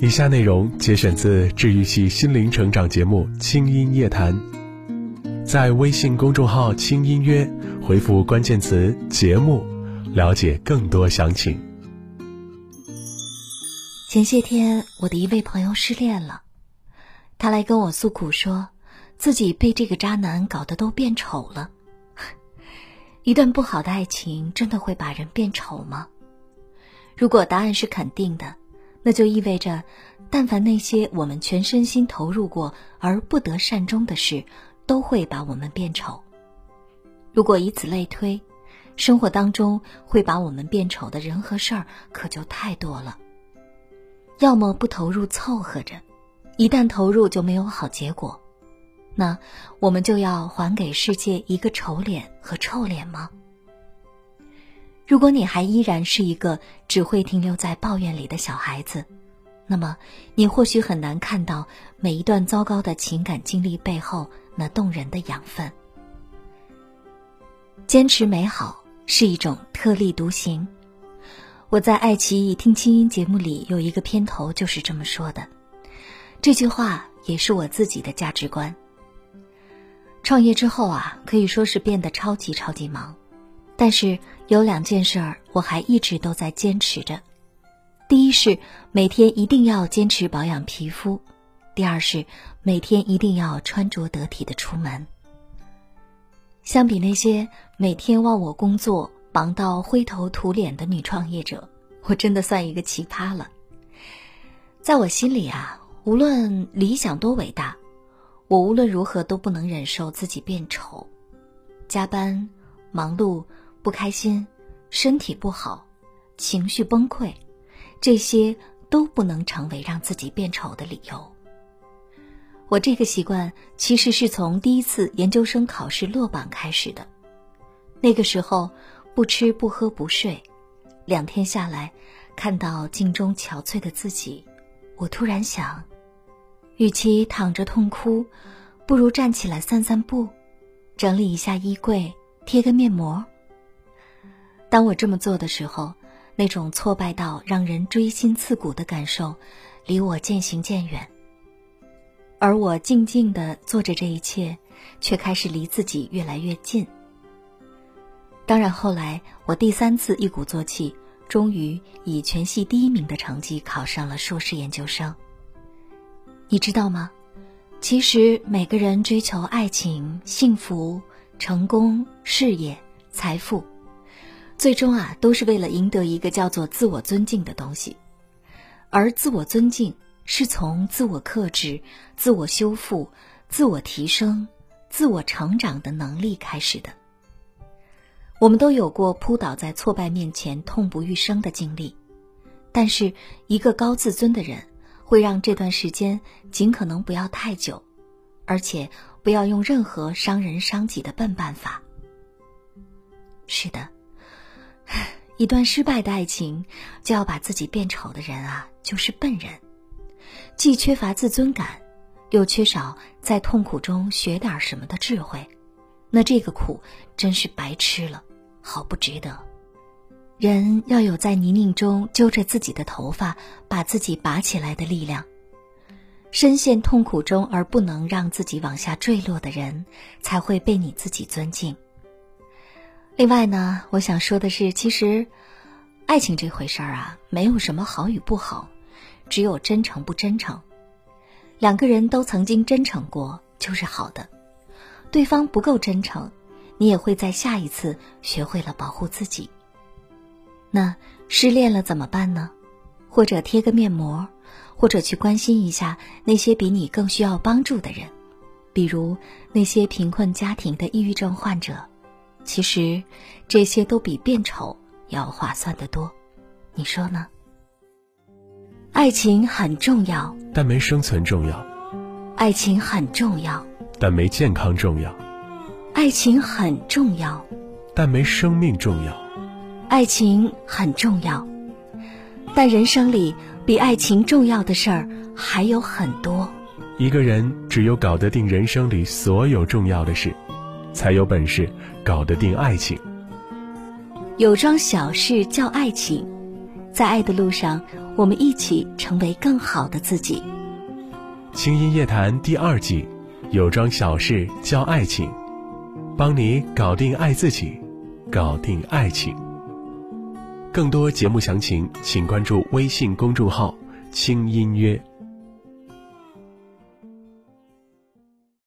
以下内容节选自治愈系心灵成长节目《轻音夜谈》，在微信公众号“轻音乐”回复关键词“节目”，了解更多详情。前些天，我的一位朋友失恋了，他来跟我诉苦，说自己被这个渣男搞得都变丑了。一段不好的爱情真的会把人变丑吗？如果答案是肯定的。那就意味着，但凡那些我们全身心投入过而不得善终的事，都会把我们变丑。如果以此类推，生活当中会把我们变丑的人和事儿可就太多了。要么不投入凑合着，一旦投入就没有好结果，那我们就要还给世界一个丑脸和臭脸吗？如果你还依然是一个只会停留在抱怨里的小孩子，那么你或许很难看到每一段糟糕的情感经历背后那动人的养分。坚持美好是一种特立独行。我在爱奇艺听清音节目里有一个片头就是这么说的，这句话也是我自己的价值观。创业之后啊，可以说是变得超级超级忙。但是有两件事儿我还一直都在坚持着，第一是每天一定要坚持保养皮肤，第二是每天一定要穿着得体的出门。相比那些每天忘我工作忙到灰头土脸的女创业者，我真的算一个奇葩了。在我心里啊，无论理想多伟大，我无论如何都不能忍受自己变丑，加班忙碌。不开心，身体不好，情绪崩溃，这些都不能成为让自己变丑的理由。我这个习惯其实是从第一次研究生考试落榜开始的。那个时候不吃不喝不睡，两天下来，看到镜中憔悴的自己，我突然想，与其躺着痛哭，不如站起来散散步，整理一下衣柜，贴个面膜。当我这么做的时候，那种挫败到让人锥心刺骨的感受，离我渐行渐远。而我静静的做着这一切，却开始离自己越来越近。当然，后来我第三次一鼓作气，终于以全系第一名的成绩考上了硕士研究生。你知道吗？其实每个人追求爱情、幸福、成功、事业、财富。最终啊，都是为了赢得一个叫做自我尊敬的东西，而自我尊敬是从自我克制、自我修复、自我提升、自我成长的能力开始的。我们都有过扑倒在挫败面前痛不欲生的经历，但是一个高自尊的人会让这段时间尽可能不要太久，而且不要用任何伤人伤己的笨办法。是的。一段失败的爱情，就要把自己变丑的人啊，就是笨人，既缺乏自尊感，又缺少在痛苦中学点什么的智慧，那这个苦真是白吃了，好不值得。人要有在泥泞中揪着自己的头发，把自己拔起来的力量。深陷痛苦中而不能让自己往下坠落的人，才会被你自己尊敬。另外呢，我想说的是，其实，爱情这回事儿啊，没有什么好与不好，只有真诚不真诚。两个人都曾经真诚过，就是好的。对方不够真诚，你也会在下一次学会了保护自己。那失恋了怎么办呢？或者贴个面膜，或者去关心一下那些比你更需要帮助的人，比如那些贫困家庭的抑郁症患者。其实，这些都比变丑要划算得多，你说呢？爱情很重要，但没生存重要；爱情很重要，但没健康重要；爱情很重要，但没生命重要；爱情很重要，但人生里比爱情重要的事儿还有很多。一个人只有搞得定人生里所有重要的事。才有本事搞得定爱情。有桩小事叫爱情，在爱的路上，我们一起成为更好的自己。轻音夜谈第二季，有桩小事叫爱情，帮你搞定爱自己，搞定爱情。更多节目详情，请关注微信公众号“轻音乐”。